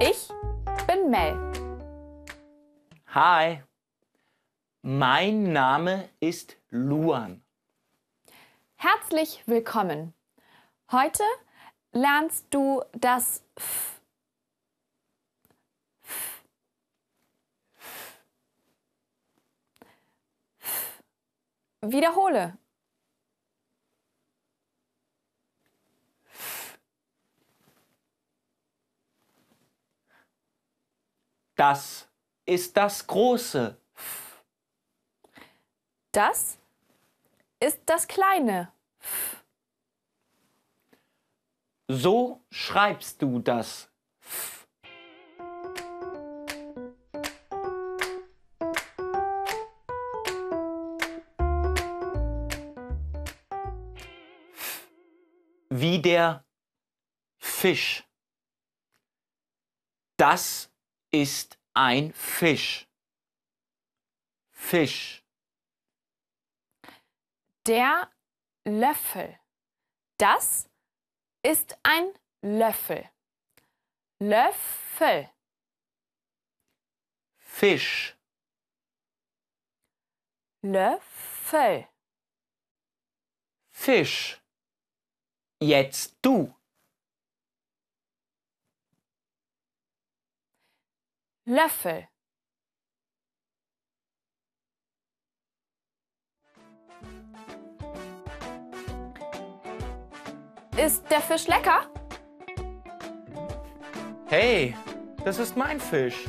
Ich bin Mel. Hi, mein Name ist Luan. Herzlich willkommen. Heute lernst du das F. F. F. Wiederhole. Das ist das große F. Das ist das kleine F. So schreibst du das F. F. Wie der Fisch. Das ist ein Fisch. Fisch. Der Löffel. Das ist ein Löffel. Löffel. Fisch. Löffel. Fisch. Jetzt du. Löffel. Ist der Fisch lecker? Hey, das ist mein Fisch.